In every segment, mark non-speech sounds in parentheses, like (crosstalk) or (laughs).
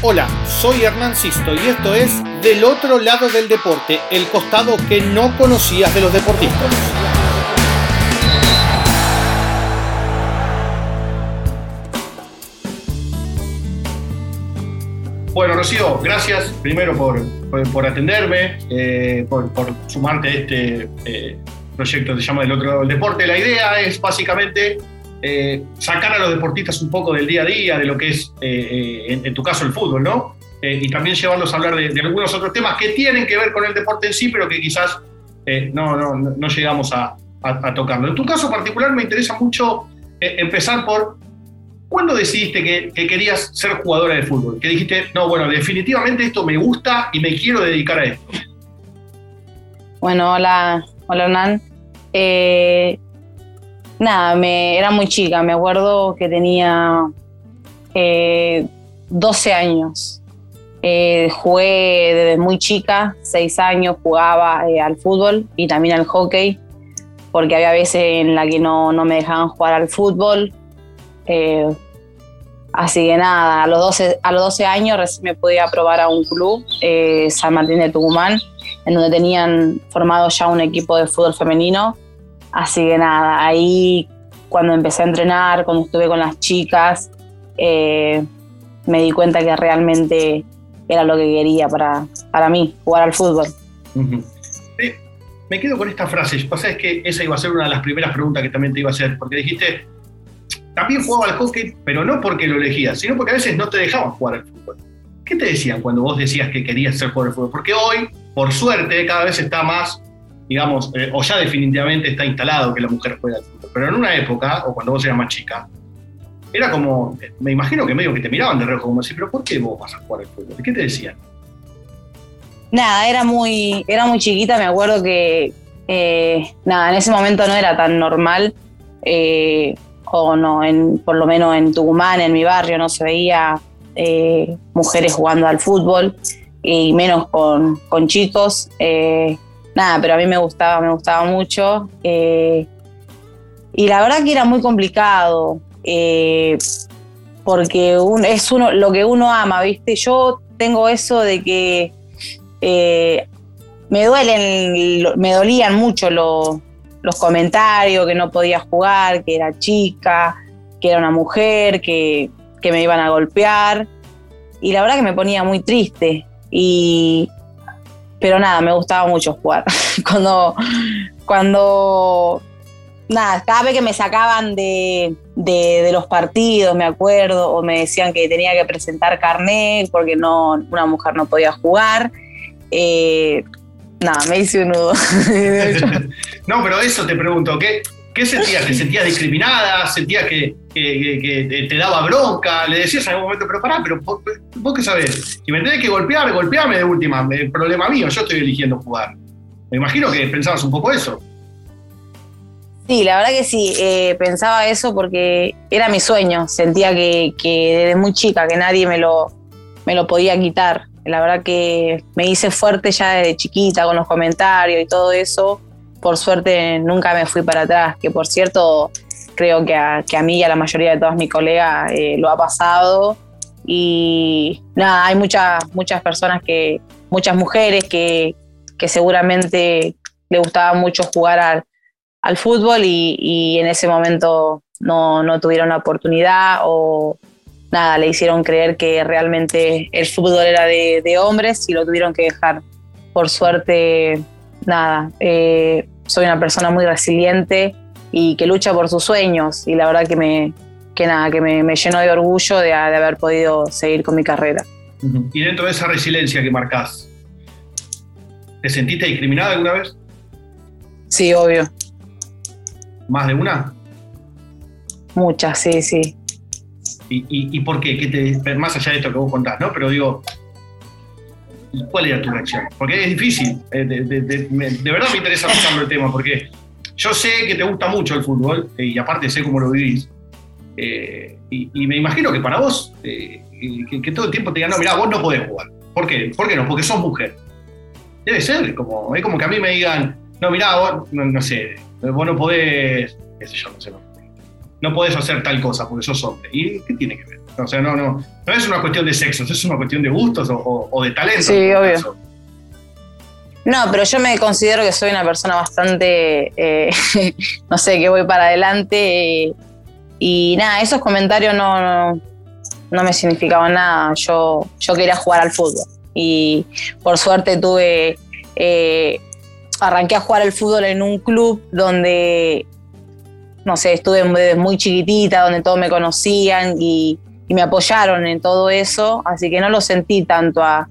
Hola, soy Hernán Sisto y esto es Del otro lado del deporte, el costado que no conocías de los deportistas. Bueno, Rocío, gracias primero por, atenderme, eh, por, sumarte a este eh, proyecto que se llama Del otro lado del deporte. La idea es básicamente eh, sacar a los deportistas un poco del día a día, de lo que es, eh, eh, en, tu caso, el fútbol, ¿no? y también llevarlos a hablar de, algunos otros temas que tienen que ver con el deporte en sí, pero que quizás no, no, no, llegamos a, tocarlo. En tu caso particular me interesa mucho empezar por, ¿cuándo decidiste que, que, querías ser jugadora de fútbol? Que dijiste, no, bueno, definitivamente esto me gusta y me quiero dedicar a esto. Bueno, hola, hola Hernán. Eh, nada, me, era muy chica, me acuerdo que tenía 12 eh, años. Eh, jugué desde muy chica, 6 años, jugaba eh, al fútbol y también al hockey, porque había veces en la que no, me dejaban jugar al fútbol. así que nada, a los 12, a los 12 años recién me podía probar a un club, San Martín de Tucumán, en donde tenían formado ya un equipo de fútbol femenino Así que nada, ahí cuando empecé a entrenar, cuando estuve con las chicas, eh, me di cuenta que realmente era lo que quería para, para mí, jugar al fútbol. me quedo con esta frase. Pasa es que esa iba a ser una de las primeras preguntas que también te iba a hacer, porque dijiste, también jugaba al hockey, pero no porque lo elegías, sino porque a veces no te dejaban jugar al fútbol. ¿Qué te decían cuando vos decías que querías ser jugador de fútbol? Porque hoy, por suerte, cada vez está más digamos, eh, o ya definitivamente está instalado que la mujer juega al fútbol. Pero en una época, o cuando vos eras más chica, era como, me imagino que medio que te miraban de reojo, como decir, pero ¿por qué vos vas a jugar al fútbol? ¿Qué te decían? Nada, era muy, era muy chiquita, me acuerdo que, eh, nada, en ese momento no era tan normal, eh, o no, en, por lo menos en Tucumán, en mi barrio, no se veía mujeres jugando al fútbol, y menos con, con chicos nada, pero a mí me gustaba, me gustaba mucho. Eh, y la verdad que era muy complicado, eh, porque es uno, lo que uno ama, ¿viste? Yo tengo eso de que eh, me duelen, me dolían mucho los, comentarios, que no podía jugar, que era chica, que era una mujer, que, que me iban a golpear. Y la verdad que me ponía muy triste. Y, pero nada, me gustaba mucho jugar. (laughs) cuando, cuando, nada, cada vez que me sacaban de, los partidos, me acuerdo, o me decían que tenía que presentar carnet porque no, una mujer no podía jugar, eh, nada, me hice un nudo. (laughs) (laughs) no, pero eso te pregunto, ¿qué, ¿Qué sentías? ¿Te sentías discriminada? ¿Sentías que, te daba bronca? ¿Le decías en algún momento, pero pará, pero vos, qué sabés? Si me tenés que golpear, golpeame de última. El problema mío, yo estoy eligiendo jugar. Me imagino que pensabas un poco eso. Sí, la verdad que sí, eh, pensaba eso porque era mi sueño. Sentía que, desde muy chica, que nadie me lo, me lo podía quitar. La verdad que me hice fuerte ya desde chiquita con los comentarios y todo eso por suerte nunca me fui para atrás, que por cierto creo que a, mí y a la mayoría de todas mis colegas eh, lo ha pasado. Y nada, hay muchas, muchas personas que, muchas mujeres que, seguramente le gustaba mucho jugar al, fútbol y, en ese momento no, tuvieron la oportunidad o nada, le hicieron creer que realmente el fútbol era de, de hombres y lo tuvieron que dejar. Por suerte nada, eh, soy una persona muy resiliente y que lucha por sus sueños y la verdad que me, que nada, que me, lleno de orgullo de, haber podido seguir con mi carrera. Y dentro de esa resiliencia que marcás, ¿te sentiste discriminada alguna vez? Sí, obvio. ¿Más de una? Muchas, sí, sí. ¿Y, por qué? ¿Qué te, más allá de esto que vos contás, ¿no? Pero digo, ¿Cuál era tu reacción? Porque es difícil. Eh, de, verdad me interesa pensarlo el tema, porque yo sé que te gusta mucho el fútbol eh, y aparte sé cómo lo vivís. Eh, y, me imagino que para vos, que, todo el tiempo te digan, no, mira, vos no podés jugar. ¿Por qué? ¿Por qué no? Porque sos mujer. Debe ser, como, es como que a mí me digan, no, mira, vos, no, sé, vos no podés, qué sé yo, no sé, no podés hacer tal cosa porque sos hombre. ¿Y qué tiene que ver? O sea, no, no, no es una cuestión de sexo, es una cuestión de gustos o, de talento. Sí, obvio. No, pero yo me considero que soy una persona bastante, eh, (laughs) no sé, que voy para adelante. y nada, esos comentarios no, no, me significaban nada. Yo, yo quería jugar al fútbol. Y por suerte tuve, eh, arranqué a jugar al fútbol en un club donde, no sé, estuve desde muy chiquitita, donde todos me conocían y, y me apoyaron en todo eso. Así que no lo sentí tanto a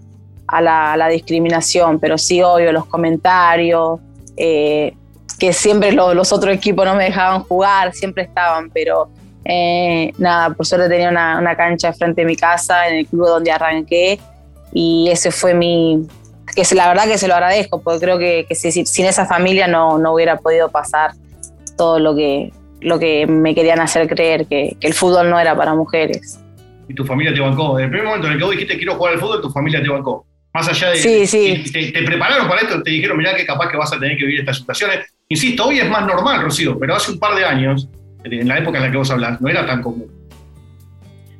a la, discriminación, pero sí obvio los comentarios, eh, que siempre los otros equipos no me dejaban jugar, siempre estaban, pero eh, nada, por suerte tenía una, cancha frente de mi casa, en el club donde arranqué, y ese fue mi, que la verdad que se lo agradezco, porque creo que, sin esa familia no, no hubiera podido pasar todo lo que, lo que me querían hacer creer, que, que el fútbol no era para mujeres. Y tu familia te bancó. En el primer momento en el que vos dijiste quiero jugar al fútbol, tu familia te bancó. Más allá de. Sí, sí. Te, prepararon para esto, te dijeron, mirá que capaz que vas a tener que vivir estas situaciones. Insisto, hoy es más normal, Rocío, pero hace un par de años, en la época en la que vos hablas, no era tan común.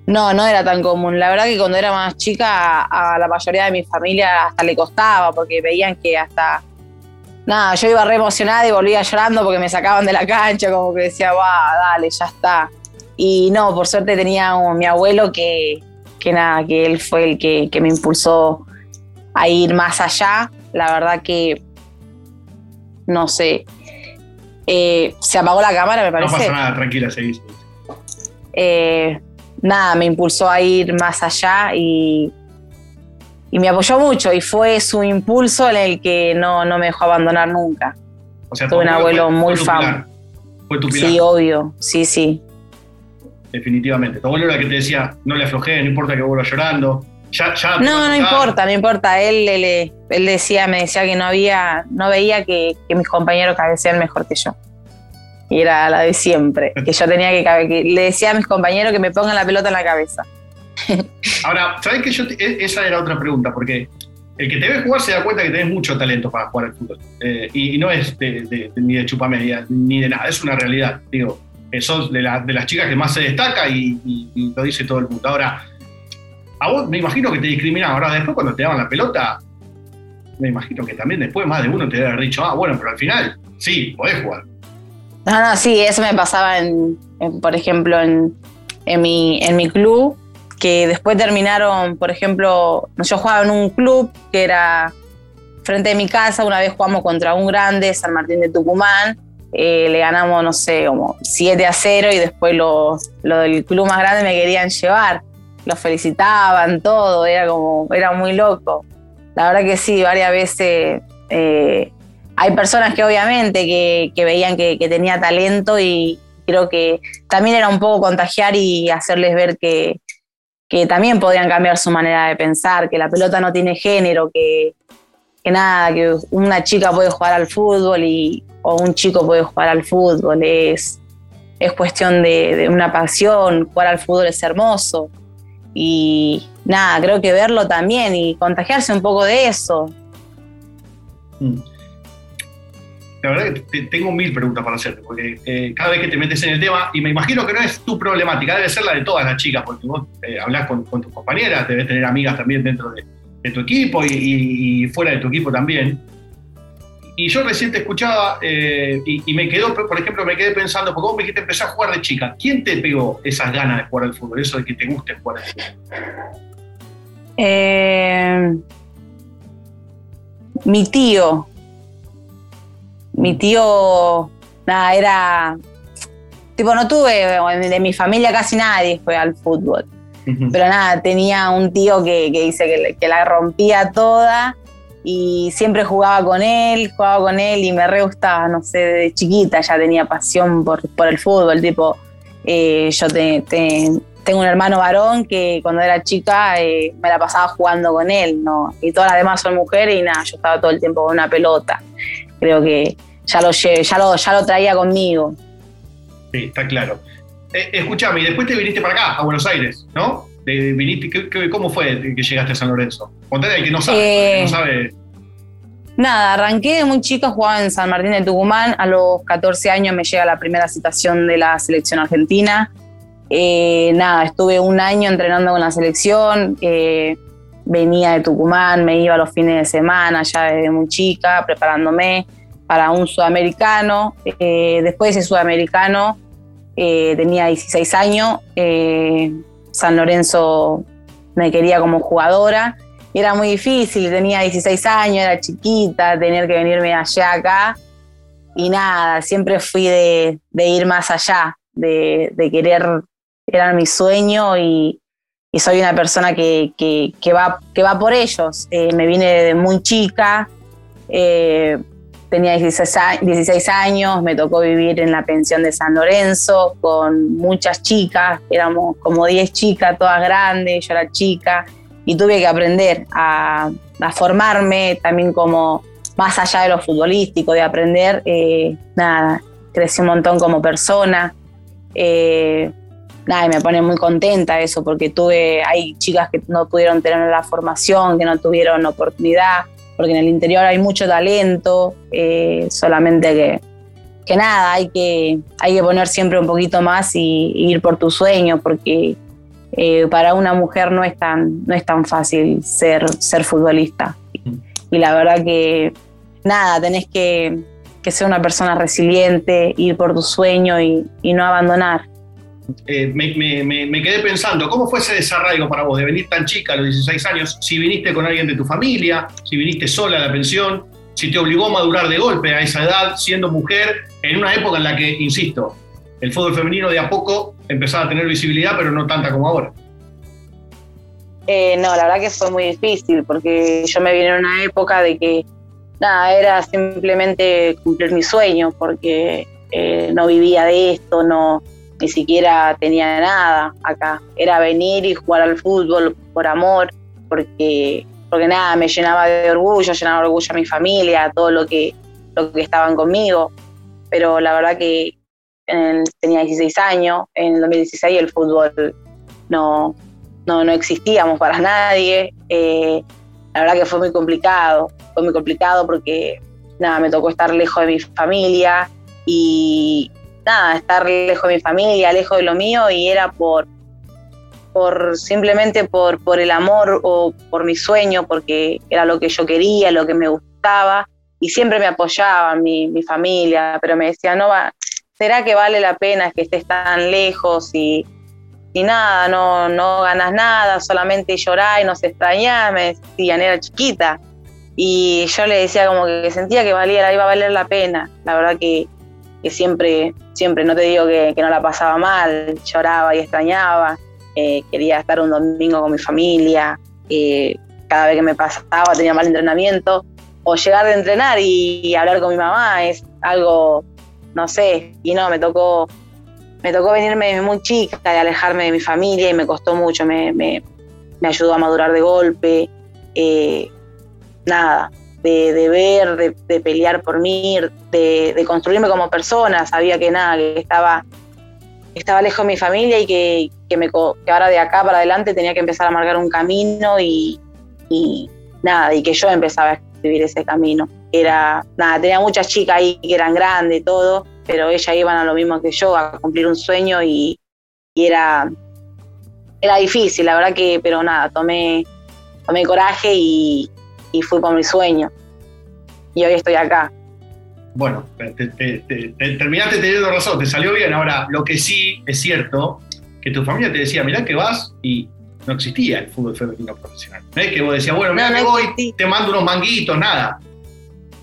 No, no era tan común. La verdad que cuando era más chica, a la mayoría de mi familia hasta le costaba, porque veían que hasta. Nada, yo iba re emocionada y volvía llorando porque me sacaban de la cancha, como que decía, va, dale, ya está. Y no, por suerte tenía mi abuelo que, que nada, que él fue el que, que me impulsó a ir más allá. La verdad que, no sé, eh, se apagó la cámara, me parece. No pasa nada, tranquila, seguís. Eh, nada, me impulsó a ir más allá y, y me apoyó mucho y fue su impulso en el que no, no me dejó abandonar nunca. O sea, Tuve un abuelo muy fan. Fue tu pilar. Sí, obvio, sí, sí. Definitivamente. Tu abuelo era que te decía, no le aflojé, no importa que vuelva llorando, no, no importa, no importa. Él, él, decía, me decía que no había, no veía que, mis compañeros cabecean mejor que yo. Y era la de siempre, que yo tenía que, le decía a mis compañeros que me pongan la pelota en la cabeza. (laughs) Ahora, ¿sabes que yo e, esa era otra pregunta? Porque el que te ve jugar se da cuenta que tenés mucho talento para jugar al fútbol. Eh, y, no es ni de chupa media, ni de nada, es una realidad. Digo, sos de, de las chicas que más se destaca y, y lo dice todo el mundo. Ahora, a vos me imagino que te discriminaban. Ahora, después cuando te daban la pelota, me imagino que también después más de uno te debe haber dicho, ah, bueno, pero al final, sí, podés jugar. No, no, sí, eso me pasaba, en, por ejemplo, en, en, mi, en mi club, que después terminaron, por ejemplo, yo jugaba en un club que era frente de mi casa, una vez jugamos contra un grande, San Martín de Tucumán, eh, le ganamos, no sé, como 7 a 0 y después los lo del club más grande me querían llevar los felicitaban, todo, era como, era muy loco. La verdad que sí, varias veces eh, hay personas que obviamente que, veían que, tenía talento y creo que también era un poco contagiar y hacerles ver que, que también podían cambiar su manera de pensar, que la pelota no tiene género, que, que nada, que una chica puede jugar al fútbol y, o un chico puede jugar al fútbol, es, es cuestión de, de una pasión, jugar al fútbol es hermoso. Y nada, creo que verlo también y contagiarse un poco de eso. Mm. La verdad que tengo mil preguntas para hacerte, porque eh, cada vez que te metes en el tema, y me imagino que no es tu problemática, debe ser la de todas las chicas, porque vos eh, hablas con, tus compañeras, debes tener amigas también dentro de, tu equipo y, fuera de tu equipo también. Y yo recién te escuchaba eh, y, me quedó, por ejemplo, me quedé pensando, porque vos me dijiste empezar a jugar de chica. ¿Quién te pegó esas ganas de jugar al fútbol, eso de que te guste jugar al fútbol? Eh, mi tío. Mi tío, nada, era. Tipo, no tuve, de mi familia casi nadie fue al fútbol. Pero nada, tenía un tío que, dice que, que la rompía toda y siempre jugaba con él, jugaba con él y me re gustaba, no sé, de chiquita ya tenía pasión por, por el fútbol, tipo, eh, yo tengo un hermano varón que cuando era chica eh, me la pasaba jugando con él, ¿no? Y todas las demás son mujeres y nada, yo estaba todo el tiempo con una pelota. Creo que ya lo, ya lo, ya lo traía conmigo. Sí, está claro. Eh, escúchame, y después te viniste para acá, a Buenos Aires, ¿no? ¿Cómo fue que llegaste a San Lorenzo? Contale al que no sabe, no sabe. Nada, arranqué de muy chica, jugaba en San Martín de Tucumán. A los 14 años me llega la primera citación de la selección argentina. Eh, nada, estuve un año entrenando con la selección, eh, venía de Tucumán, me iba los fines de semana, ya desde muy chica, preparándome para un sudamericano. Eh, después de ese sudamericano tenía 16 años, San Lorenzo me quería como jugadora. Era muy difícil, tenía 16 años, era chiquita, tener que venirme allá acá. Y nada, siempre fui de, ir más allá, de, querer era mi sueño y, soy una persona que, va, que va por ellos. Eh, me vine muy chica, eh, tenía 16, años, me tocó vivir en la pensión de San Lorenzo con muchas chicas, éramos como 10 chicas, todas grandes, yo era chica, y tuve que aprender a, formarme también como más allá de lo futbolístico, de aprender, eh, nada, crecí un montón como persona nada, me pone muy contenta eso, porque tuve, hay chicas que no pudieron tener la formación, que no tuvieron oportunidad, porque en el interior hay mucho talento, eh, solamente que, que nada, hay que, hay que poner siempre un poquito más y, ir por tu sueño, porque eh, para una mujer no es tan, no es tan fácil ser, ser futbolista. Y la verdad que nada, tenés que, que ser una persona resiliente, ir por tu sueño y, y no abandonar. Eh, me, quedé pensando, ¿cómo fue ese desarraigo para vos de venir tan chica a los 16 años? Si viniste con alguien de tu familia, si viniste sola a la pensión, si te obligó a madurar de golpe a esa edad, siendo mujer, en una época en la que, insisto, el fútbol femenino de a poco empezaba a tener visibilidad, pero no tanta como ahora. Eh, no, la verdad que fue muy difícil, porque yo me vine en una época de que, nada, era simplemente cumplir mi sueño, porque eh, no vivía de esto, no, ni siquiera tenía nada acá. Era venir y jugar al fútbol por amor, porque, porque nada, me llenaba de orgullo, llenaba de orgullo a mi familia, a todo lo que, lo que estaban conmigo. Pero la verdad que tenía 16 años, en el 2016 el fútbol no, no, no existíamos para nadie. Eh, la verdad que fue muy complicado, fue muy complicado porque nada, me tocó estar lejos de mi familia y, nada, estar lejos de mi familia, lejos de lo mío y era por, por simplemente por, por el amor o por mi sueño, porque era lo que yo quería, lo que me gustaba y siempre me apoyaba mi, mi familia, pero me decía, no va, ¿será que vale la pena que estés tan lejos y, y nada, no, no ganas nada, solamente llorás y nos extrañás? Me decían, era chiquita. Y yo le decía como que sentía que valía, iba a valer la pena. La verdad que que siempre, siempre, no te digo que, no la pasaba mal, lloraba y extrañaba, eh, quería estar un domingo con mi familia, eh, cada vez que me pasaba tenía mal entrenamiento, o llegar de entrenar y, hablar con mi mamá es algo, no sé, y no, me tocó, me tocó venirme muy chica y alejarme de mi familia y me costó mucho, me, me, ayudó a madurar de golpe, eh, nada, de, ver, de, pelear por mí, de, construirme como persona. Sabía que nada, que estaba, estaba lejos de mi familia y que, me, que ahora de acá para adelante tenía que empezar a marcar un camino y, nada, y que yo empezaba a escribir ese camino. Era, nada, tenía muchas chicas ahí que eran grandes, todo, pero ellas iban a lo mismo que yo, a cumplir un sueño y, era, era difícil, la verdad que, pero nada, tomé, tomé coraje y, y fui por mi sueño. Y hoy estoy acá. Bueno, terminaste teniendo razón, te salió bien. Ahora, lo que sí es cierto, que tu familia te decía, mirá que vas y no existía el fútbol femenino profesional. No es que vos decías, bueno, que voy, te mando unos manguitos, nada.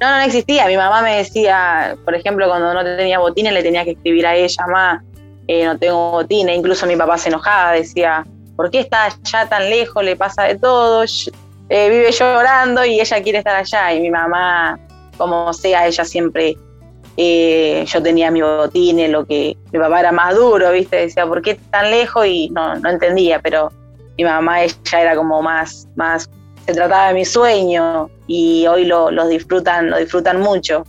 No, no existía. Mi mamá me decía, por ejemplo, cuando no tenía botines, le tenía que escribir a ella, más, eh, no tengo botines. Incluso mi papá se enojaba, decía, ¿por qué está ya tan lejos? Le pasa de todo. Eh, vive llorando y ella quiere estar allá. Y mi mamá, como sea, ella siempre, eh, yo tenía mi botín, lo que mi papá era más duro, ¿viste? Decía, ¿por qué tan lejos? Y no, no entendía, pero mi mamá, ella era como más, más, se trataba de mi sueño y hoy lo, los disfrutan, lo disfrutan mucho.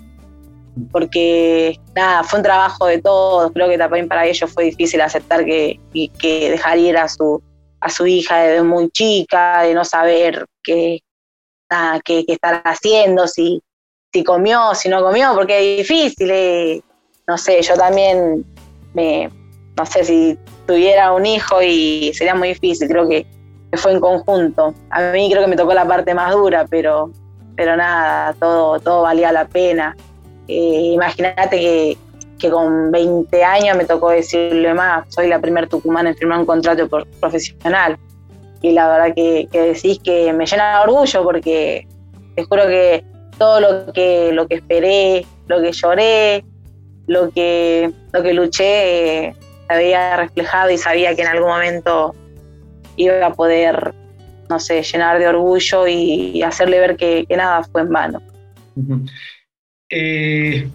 Porque nada, fue un trabajo de todos, creo que también para ellos fue difícil aceptar que, que dejar a su, a su hija desde muy chica, de no saber qué, qué, estar haciendo, si, si comió, si no comió, porque es difícil. Eh. No sé, yo también me, no sé si tuviera un hijo y sería muy difícil, creo que, fue en conjunto. A mí creo que me tocó la parte más dura, pero, pero nada, todo, todo valía la pena. Eh, imagínate que, que, con 20 años me tocó decirle más, soy la primer tucumana en firmar un contrato profesional. Y la verdad que, que decís que me llena de orgullo porque te juro que todo lo que, lo que esperé, lo que lloré, lo que, lo que luché, eh, había reflejado y sabía que en algún momento iba a poder, no sé, llenar de orgullo y, hacerle ver que, nada fue en vano. Eh,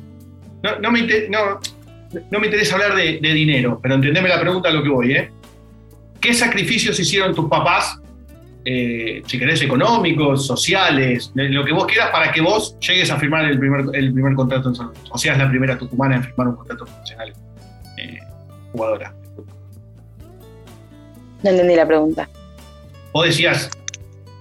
no, me interesa hablar de, dinero, pero entendeme la pregunta a lo que voy. ¿eh? ¿Qué sacrificios hicieron tus papás, eh, si querés, económicos, sociales, lo que vos quieras, para que vos llegues a firmar el primer, el primer contrato en San O seas la primera tucumana en firmar un contrato profesional? jugadora. No entendí la pregunta. Vos decías,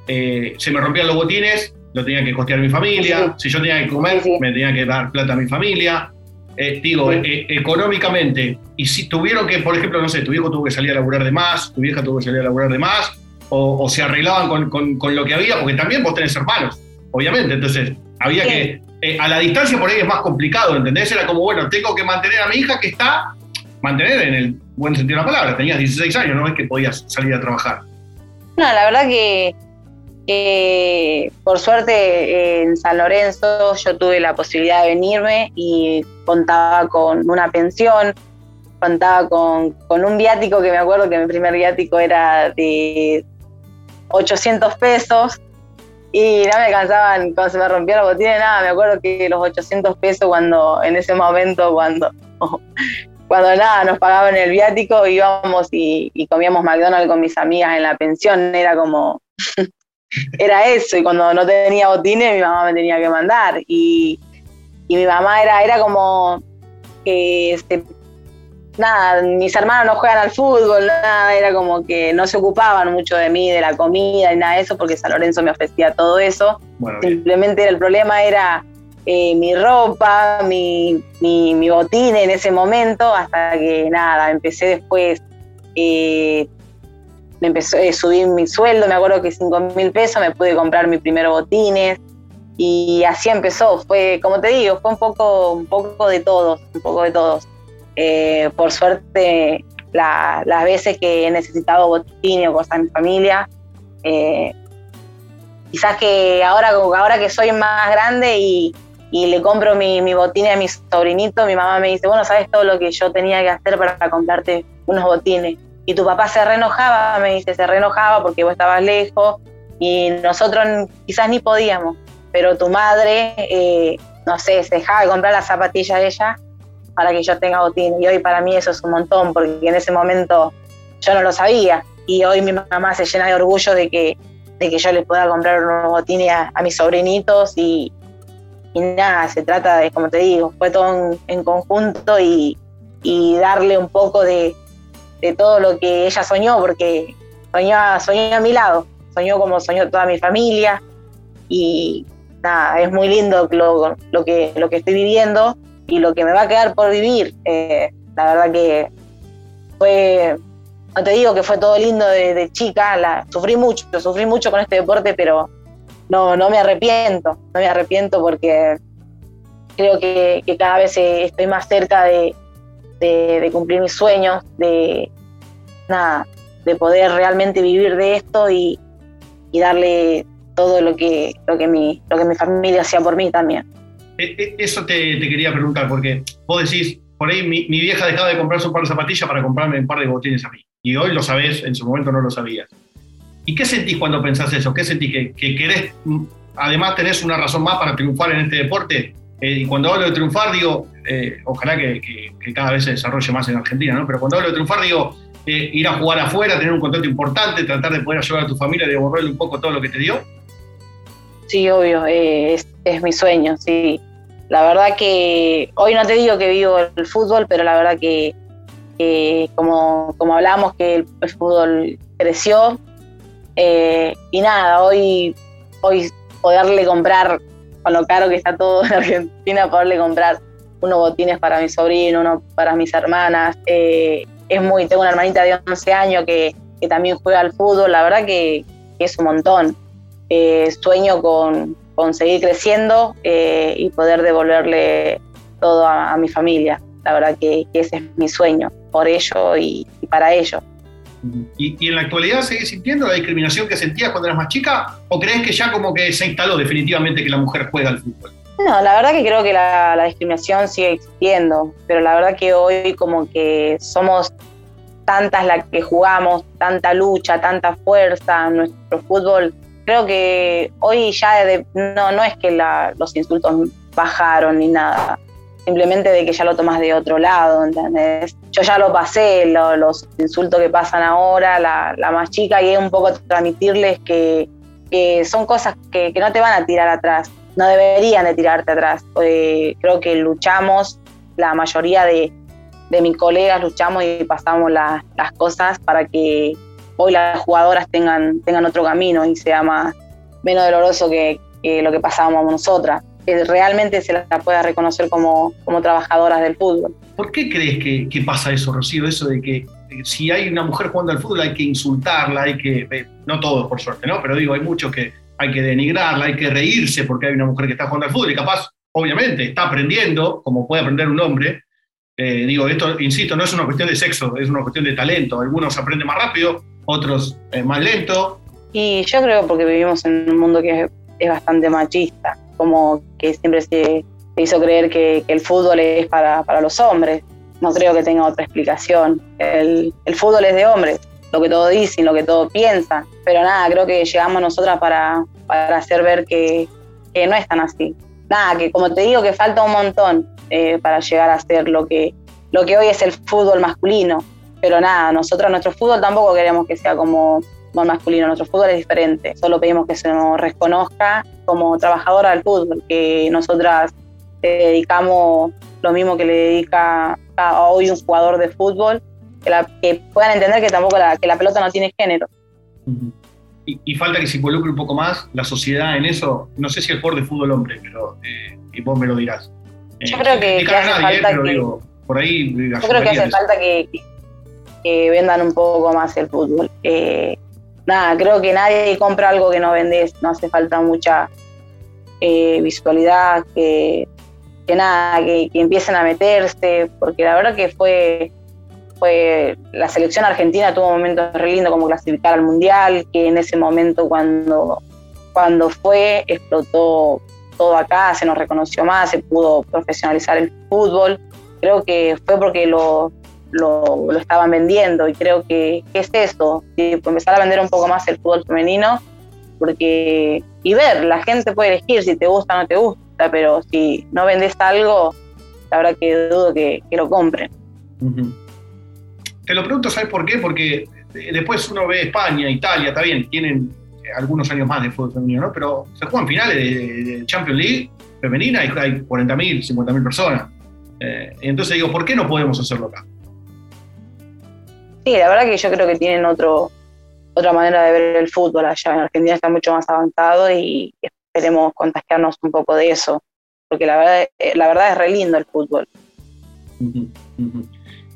eh, se me rompían los botines, lo tenía que costear mi familia, si yo tenía que comer, me tenía que dar plata a mi familia. Eh, digo, eh, económicamente, y si tuvieron que, por ejemplo, no sé, tu hijo tuvo que salir a laburar de más, tu vieja tuvo que salir a laburar de más, o, se arreglaban con, lo que había, porque también vos tenés hermanos, obviamente, entonces había que, a la distancia por ahí es más complicado, ¿entendés? Era como, bueno, tengo que mantener a mi hija que está mantener en el buen sentido de la palabra. Tenías 16 años, no es que podías salir a trabajar. No, la verdad que, por suerte en San Lorenzo yo tuve la posibilidad de venirme y contaba con una pensión, contaba con, un viático que me acuerdo que mi primer viático era de 800 pesos y no me alcanzaban cuando se me rompía la botina, nada, me acuerdo que los 800 pesos cuando en ese momento cuando (laughs) cuando nada, nos pagaban el viático, íbamos y, comíamos McDonald's con mis amigas en la pensión, era como, (laughs) era eso, y cuando no tenía botines, mi mamá me tenía que mandar, y, mi mamá era, era como que, este, nada, mis hermanos no juegan al fútbol, nada, era como que no se ocupaban mucho de mí, de la comida y nada de eso, porque San Lorenzo me ofrecía todo eso, simplemente el problema era eh, mi ropa, mi, mi, botín en ese momento, hasta que nada, empecé después, eh, me empezó a subir mi sueldo, me acuerdo que 5 mil pesos, me pude comprar mi primer botines y así empezó. Fue, como te digo, fue un poco, un poco de todos, un poco de todos. Eh, por suerte, las veces que he necesitado botines o cosas en mi familia, quizás que ahora, ahora que soy más grande y, y le compro mi, mi botines a mi sobrinito, mi mamá me dice, bueno, ¿sabes todo lo que yo tenía que hacer para comprarte unos botines? Y tu papá se reenojaba, me dice, se reenojaba porque vos estabas lejos y nosotros quizás ni podíamos, pero tu madre, eh, no sé, se dejaba de comprar las zapatillas de ella para que yo tenga botines. Y hoy para mí eso es un montón, porque en ese momento yo no lo sabía. Y hoy mi mamá se llena de orgullo de que, de que yo les pueda comprar unos botines a, a mis sobrinitos y, y nada, se trata de, como te digo, fue todo en, conjunto y, darle un poco de, todo lo que ella soñó, porque soñó, soñó a mi lado, soñó como soñó toda mi familia y nada, es muy lindo lo, lo, que, lo que estoy viviendo y lo que me va a quedar por vivir. Eh, la verdad que fue, no te digo que fue todo lindo de, chica, sufrí mucho, sufrí mucho con este deporte, pero no, no me arrepiento, no me arrepiento porque creo que, cada vez eh, estoy más cerca de, cumplir mis sueños, de nada, de poder realmente vivir de esto y, darle todo lo que, lo que mi, lo que mi familia hacía por mí también. E, e, eso te, quería preguntar, porque vos decís, por ahí mi, mi, vieja dejaba de comprarse un par de zapatillas para comprarme un par de botines a mí. Y hoy lo sabés, en su momento no lo sabías. ¿Y qué sentís cuando pensás eso? ¿Qué sentís? ¿Que, querés, mm, además tenés una razón más para triunfar en este deporte? Eh, y cuando hablo de triunfar, digo, eh, ojalá que, cada vez se desarrolle más en Argentina, ¿no? Pero cuando hablo de triunfar, digo, eh, ir a jugar afuera, tener un contrato importante, tratar de poder ayudar a tu familia y devolverle un poco todo lo que te dio. Sí, obvio, es, mi sueño, sí. La verdad que hoy no te digo que vivo el fútbol, pero la verdad que como, como hablamos que el fútbol creció, y nada, hoy, hoy poderle comprar, con lo caro que está todo en Argentina, poderle comprar unos botines para mi sobrino, uno para mis hermanas, eh, es muy, tengo una hermanita de 11 años que, también juega al fútbol, la verdad que, es un montón. Eh, sueño con, seguir creciendo eh, y poder devolverle todo a, mi familia. La verdad que, ese es mi sueño, por ello y, para ello. ¿Y, en la actualidad seguís sintiendo la discriminación que sentías cuando eras más chica? ¿O crees que ya como que se instaló definitivamente que la mujer juega al fútbol? No, la verdad que creo que la, discriminación sigue existiendo, pero la verdad que hoy como que somos tantas las que jugamos, tanta lucha, tanta fuerza en nuestro fútbol. Creo que hoy ya no, no es que los insultos bajaron ni nada, simplemente de que ya lo tomas de otro lado, ¿entendés? Yo ya lo pasé, los insultos que pasan ahora, la, más chica, y es un poco transmitirles que, son cosas que, que no te van a tirar atrás, no deberían de tirarte atrás. Eh, creo que luchamos, la mayoría de, mis colegas luchamos y pasamos las cosas para que hoy las jugadoras tengan, tengan otro camino y sea más menos doloroso que, lo que pasábamos nosotras. Que realmente se la pueda reconocer como, como trabajadoras del fútbol. ¿Por qué crees que, que pasa eso, Rocío? Eso de que si hay una mujer jugando al fútbol hay que insultarla, hay que, eh, no todos por suerte, ¿no? Pero digo, hay muchos que hay que denigrarla, hay que reírse porque hay una mujer que está jugando al fútbol y capaz, obviamente, está aprendiendo, como puede aprender un hombre. Eh, digo, esto, insisto, no es una cuestión de sexo, es una cuestión de talento. Algunos aprenden más rápido, otros eh, más lento. Y yo creo porque vivimos en un mundo que es, bastante machista, como que siempre se, hizo creer que, el fútbol es para, los hombres. No creo que tenga otra explicación. El, el fútbol es de hombres lo que todos dicen, lo que todos piensan. Pero nada, creo que llegamos nosotras para, para hacer ver que, no es tan así. Nada, que como te digo, que falta un montón eh, para llegar a ser lo que, lo que hoy es el fútbol masculino. Pero nada, nosotros nuestro fútbol tampoco queremos que sea como masculino, nuestro fútbol es diferente. Solo pedimos que se nos reconozca como trabajadora del fútbol, que nosotras dedicamos lo mismo que le dedica a hoy un jugador de fútbol que, puedan entender que tampoco la, que la pelota no tiene género. y, falta que se involucre un poco más la sociedad en eso. No sé si el jugador de fútbol hombre, pero eh, y vos me lo dirás. yo creo eh, que, hace falta que, por ahí, yo creo que hace falta que, vendan un poco más el fútbol. Nada, creo que nadie compra algo que no vendes, no hace falta mucha eh, visualidad, que, nada, que, empiecen a meterse, porque la verdad que fue fue la selección argentina tuvo momentos re lindos como clasificar al mundial, que en ese momento cuando, cuando fue explotó todo acá, se nos reconoció más, se pudo profesionalizar el fútbol. Creo que fue porque lo, estaban vendiendo y creo que, es eso, empezar a vender un poco más el fútbol femenino porque y ver, la gente puede elegir si te gusta o no te gusta, pero si no vendes algo, la verdad que dudo que, lo compren. Te lo pregunto, ¿sabes por qué? Porque eh, después uno ve España, Italia, está bien, tienen eh, algunos años más de fútbol femenino, ¿no? Pero se juegan finales de, Champions League femenina y hay 40.000, 50.000 personas. Eh, entonces digo, ¿por qué no podemos hacerlo acá? Sí, la verdad que yo creo que tienen otro, otra manera de ver el fútbol allá. En Argentina está mucho más avanzado y esperemos contagiarnos un poco de eso, porque la verdad, la verdad es re lindo el fútbol.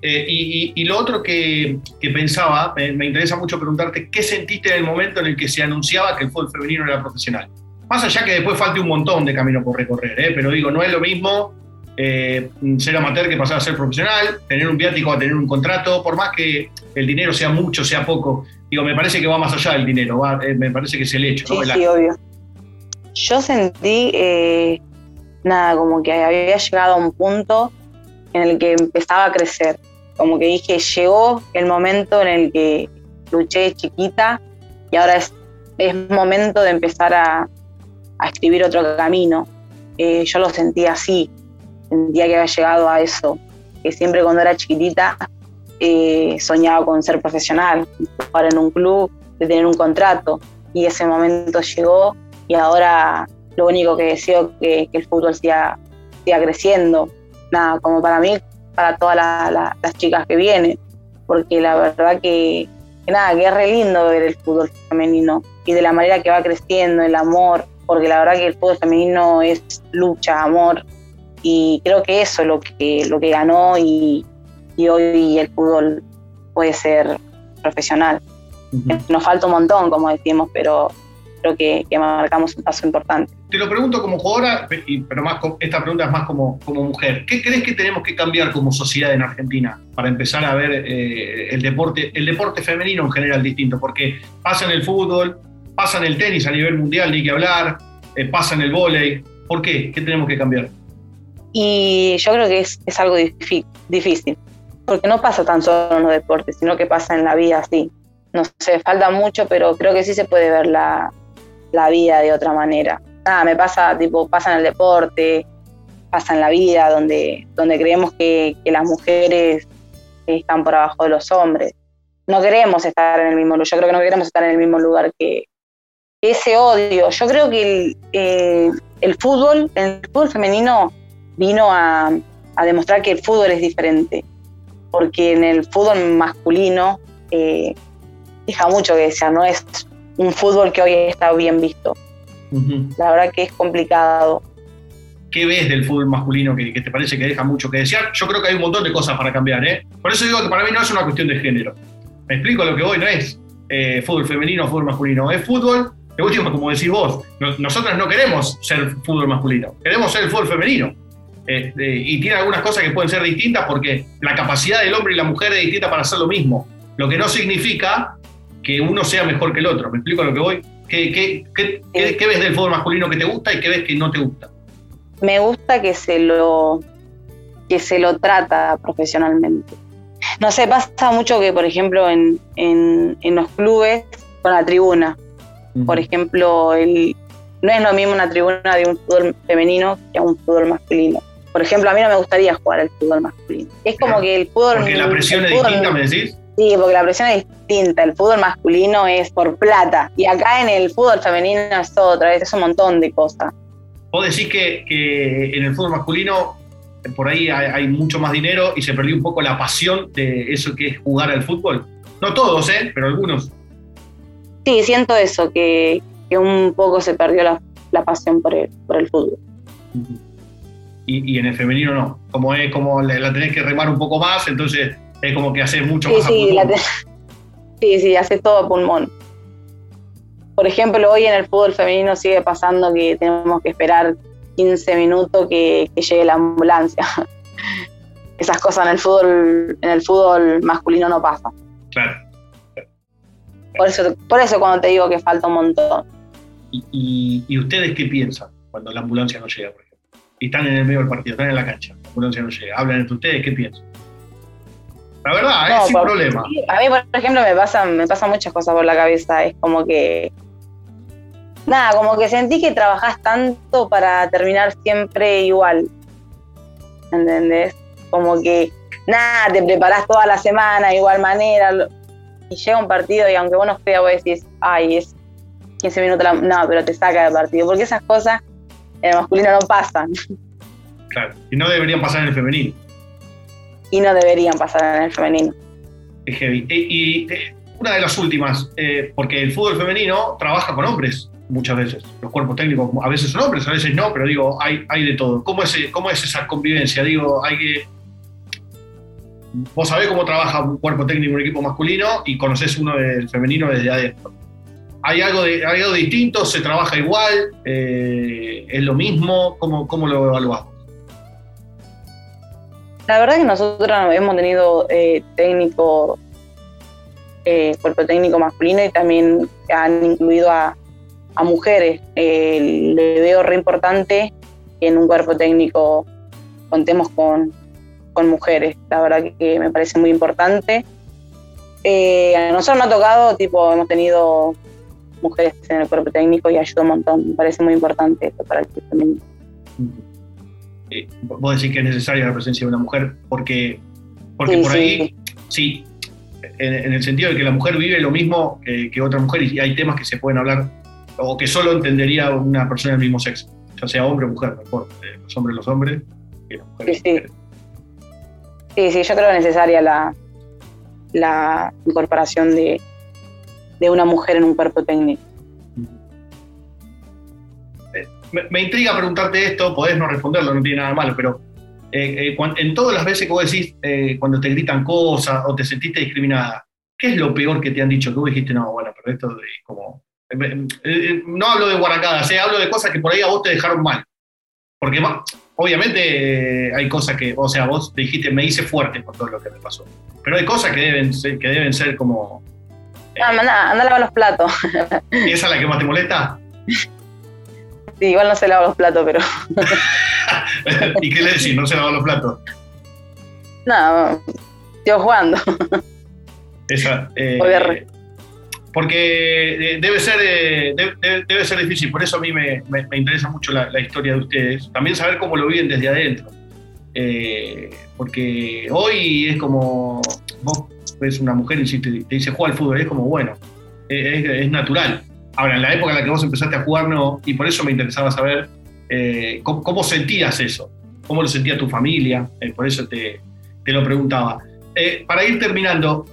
Eh, y, lo otro que, pensaba, me, interesa mucho preguntarte, ¿qué sentiste en el momento en el que se anunciaba que el fútbol femenino era profesional? Más allá que después falte un montón de camino por recorrer, ¿eh? pero digo, no es lo mismo eh, ser amateur que pasar a ser profesional, tener un viático a tener un contrato, por más que el dinero sea mucho, sea poco. Digo, me parece que va más allá del dinero, me parece que es el hecho. Sí, sí, obvio. Yo sentí, nada, como que había llegado a un punto en el que empezaba a crecer como que dije, llegó el momento en el que luché chiquita y ahora es, es momento de empezar a, escribir otro camino. Eh, yo lo sentía así, sentía que había llegado a eso, que siempre cuando era chiquitita eh, soñaba con ser profesional, jugar en un club, de tener un contrato y ese momento llegó y ahora lo único que deseo es que, que el fútbol siga, siga creciendo. Nada, como para mí para todas las chicas que vienen, porque la verdad que, nada, que es re lindo ver el fútbol femenino y de la manera que va creciendo, el amor, porque la verdad que el fútbol femenino es lucha, amor, y creo que eso es lo que, lo que ganó y, hoy el fútbol puede ser profesional. Nos falta un montón, como decimos, pero creo que, marcamos un paso importante. Te lo pregunto como jugadora, pero más esta pregunta es más como, como mujer. ¿Qué crees que tenemos que cambiar como sociedad en Argentina para empezar a ver eh, el, deporte, el deporte femenino en general distinto? Porque pasa en el fútbol, pasa en el tenis a nivel mundial, ni que hablar, eh, pasa en el vóley. ¿Por qué? ¿Qué tenemos que cambiar? Y yo creo que es, es algo difícil, porque no pasa tan solo en los deportes, sino que pasa en la vida así. No sé, falta mucho, pero creo que sí se puede ver la, la vida de otra manera. Nada, me pasa, tipo, pasa en el deporte, pasa en la vida, donde, donde creemos que, las mujeres están por abajo de los hombres. No queremos estar en el mismo lugar, yo creo que no queremos estar en el mismo lugar que, ese odio. Yo creo que el, eh, el fútbol, el fútbol femenino vino a, demostrar que el fútbol es diferente, porque en el fútbol masculino eh, deja mucho que desear, no es un fútbol que hoy está bien visto. La verdad que es complicado. ¿Qué ves del fútbol masculino que, te parece que deja mucho que desear? Yo creo que hay un montón de cosas para cambiar, ¿eh? Por eso digo que para mí no es una cuestión de género. Me explico lo que voy, no es eh, fútbol femenino o fútbol masculino, es fútbol, de último, como decís vos, nosotros no queremos ser fútbol masculino, queremos ser el fútbol femenino. Eh, y tiene algunas cosas que pueden ser distintas porque la capacidad del hombre y la mujer es distinta para hacer lo mismo. Lo que no significa que uno sea mejor que el otro. ¿Me explico a lo que voy? ¿Qué, qué, ves del fútbol masculino que te gusta y qué ves que no te gusta? Me gusta que se lo, que se lo trata profesionalmente. No sé, pasa mucho que, por ejemplo, en, los clubes, con la tribuna, por ejemplo, el, no es lo mismo una tribuna de un fútbol femenino que un fútbol masculino. Por ejemplo, a mí no me gustaría jugar al fútbol masculino. Es como que el fútbol... Porque la presión es distinta, me decís. Sí, porque la presión es distinta. El fútbol masculino es por plata. Y acá en el fútbol femenino es otra vez, es un montón de cosas. Vos decís que, que en el fútbol masculino por ahí hay, mucho más dinero y se perdió un poco la pasión de eso que es jugar al fútbol. No todos, ¿eh? Pero algunos. Sí, siento eso, que, que un poco se perdió la, la pasión por el, por el fútbol. Y, y, en el femenino no. Como es como la tenés que remar un poco más, entonces es como que hace mucho sí, más (laughs) sí, sí, sí, hace todo pulmón. Por ejemplo, hoy en el fútbol femenino sigue pasando que tenemos que esperar 15 minutos que, llegue la ambulancia. (laughs) Esas cosas en el fútbol, en el fútbol masculino no pasan. Claro. Por eso, por eso cuando te digo que falta un montón. ¿Y, y, ustedes qué piensan cuando la ambulancia no llega, por ejemplo? Y están en el medio del partido, están en la cancha, la ambulancia no llega. Hablan entre ustedes, ¿qué piensan? La verdad, es sin problema. A mí, por ejemplo, me pasan, me pasan muchas cosas por la cabeza. Es como que. Nada, como que sentí que trabajás tanto para terminar siempre igual. ¿Entendés? Como que, nada, te preparás toda la semana de igual manera. Y llega un partido y aunque vos no creas, vos decís, ay, es 15 minutos, no, pero te saca del partido. Porque esas cosas en el masculino no pasan. Claro, y no deberían pasar en el femenino y no deberían pasar en el femenino. Es heavy. Y, una de las últimas, eh, porque el fútbol femenino trabaja con hombres muchas veces. Los cuerpos técnicos a veces son hombres, a veces no, pero digo, hay, hay de todo. ¿Cómo es, ¿Cómo es esa convivencia? Digo, hay que... Vos sabés cómo trabaja un cuerpo técnico en un equipo masculino y conocés uno del femenino desde adentro. ¿Hay algo, de, ¿Hay algo distinto? ¿Se trabaja igual? Eh, ¿Es lo mismo? ¿Cómo, cómo lo evaluás? La verdad que nosotros hemos tenido eh, técnico, eh, cuerpo técnico masculino y también han incluido a, mujeres. le veo re importante que en un cuerpo técnico contemos con, mujeres. La verdad que me parece muy importante. Eh, a nosotros nos ha tocado, tipo, hemos tenido mujeres en el cuerpo técnico y ayuda un montón. Me parece muy importante esto para el femenino. Eh, vos decís que es necesaria la presencia de una mujer, porque, porque por ahí, sí, en, el sentido de que la mujer vive lo mismo que, otra mujer y hay temas que se pueden hablar o que solo entendería una persona del mismo sexo, ya sea hombre o mujer, mejor, eh, los hombres los hombres y las mujeres. Sí, sí. sí, yo creo que es necesaria la, la incorporación de, de una mujer en un cuerpo técnico me, intriga preguntarte esto, podés no responderlo, no tiene nada malo, pero eh, en todas las veces que vos decís, cuando te gritan cosas o te sentiste discriminada, ¿qué es lo peor que te han dicho? Que vos dijiste, no, bueno, pero esto es como... no hablo de guaracadas, hablo de cosas que por ahí a vos te dejaron mal. Porque obviamente hay cosas que, o sea, vos dijiste, me hice fuerte por todo lo que me pasó. Pero hay cosas que deben ser, que deben ser como... Ah, anda, anda a lavar los platos. (laughs) ¿Esa es la que más te molesta? Sí, igual no se lava los platos, pero. (laughs) ¿Y qué le decís? ¿No se lava los platos? No, yo jugando. Esa. Eh, porque eh, debe ser, eh, debe, ser difícil, por eso a mí me, interesa mucho la, historia de ustedes. También saber cómo lo viven desde adentro. porque hoy es como, vos ves una mujer y te, te dice juega al fútbol, es como, bueno, es natural. Ahora, en la época en la que vos empezaste a jugar, no, y por eso me interesaba saber eh, ¿cómo, sentías eso, cómo lo sentía tu familia, eh, por eso te, lo preguntaba. Eh, para ir terminando,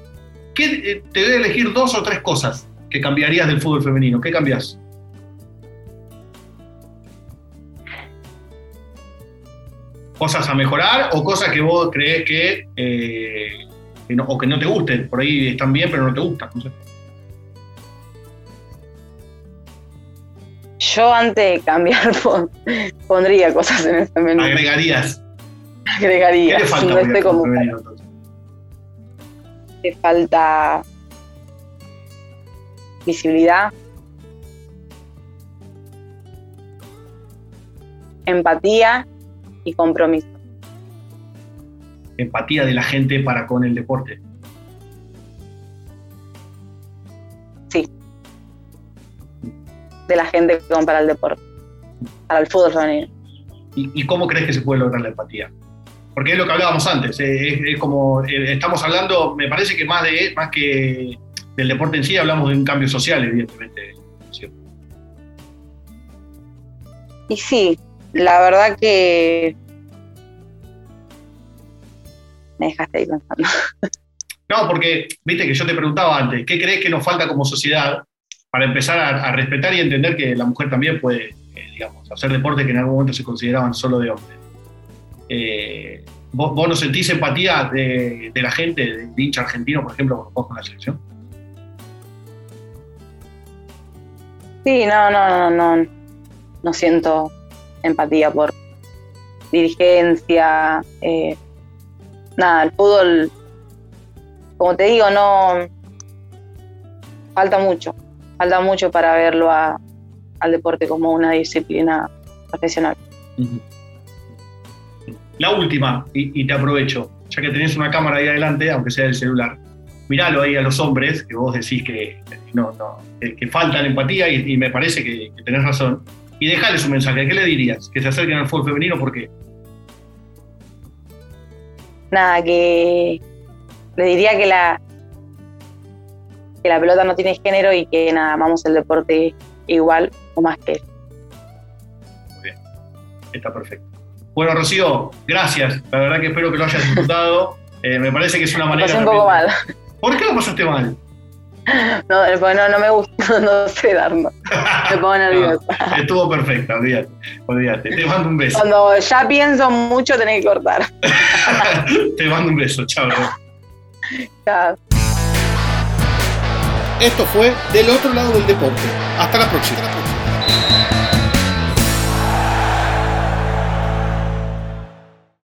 ¿qué, te voy a elegir dos o tres cosas que cambiarías del fútbol femenino. ¿Qué cambias? ¿Cosas a mejorar o cosas que vos crees que, no, o que no te gusten? Por ahí están bien, pero no te gustan. No sé. Yo antes de cambiar (laughs) pondría cosas en ese menú. Agregarías. Agregaría. ¿Qué le falta? No como te falta visibilidad, empatía y compromiso. Empatía de la gente para con el deporte. de la gente compra el deporte, para el fútbol femenino. ¿Y, cómo crees que se puede lograr la empatía? Porque es lo que hablábamos antes, eh, es, como, eh, estamos hablando, me parece que más, de, más que del deporte en sí, hablamos de un cambio social, evidentemente. Y sí, la verdad que me dejaste ahí pensando. No, porque, viste que yo te preguntaba antes, ¿qué crees que nos falta como sociedad para empezar a, respetar y entender que la mujer también puede, eh, digamos, hacer deportes que en algún momento se consideraban solo de hombres. Eh, ¿vos, no sentís empatía de, la gente, de, hincha argentino, por ejemplo, cuando vos con la selección? Sí, no, no, no, no, no siento empatía por dirigencia, eh, nada, el fútbol, como te digo, no falta mucho, falta mucho para verlo al deporte como una disciplina profesional. La última, y, te aprovecho, ya que tenés una cámara ahí adelante, aunque sea del celular, miralo ahí a los hombres, que vos decís que, no, no, que, falta empatía y, me parece que, tenés razón, y dejales un mensaje. ¿Qué le dirías? Que se acerquen al fútbol femenino, ¿por qué? Nada, que le diría que la, que la pelota no tiene género y que nada, amamos el deporte igual o más que él. Muy bien, está perfecto. Bueno, Rocío, gracias. La verdad que espero que lo hayas disfrutado. (laughs) Eh, me parece que es una manera. Me pasé un poco mal. ¿Por qué lo pasaste mal? No, no, no me gusta, (laughs) no sé darnos. Me pongo (laughs) nerviosa. estuvo perfecta, olvídate, olvídate. Te mando un beso. Cuando ya pienso mucho, tenés que cortar. (laughs) Te mando un beso, chao. Chao. Esto fue Del otro lado del deporte. Hasta la próxima.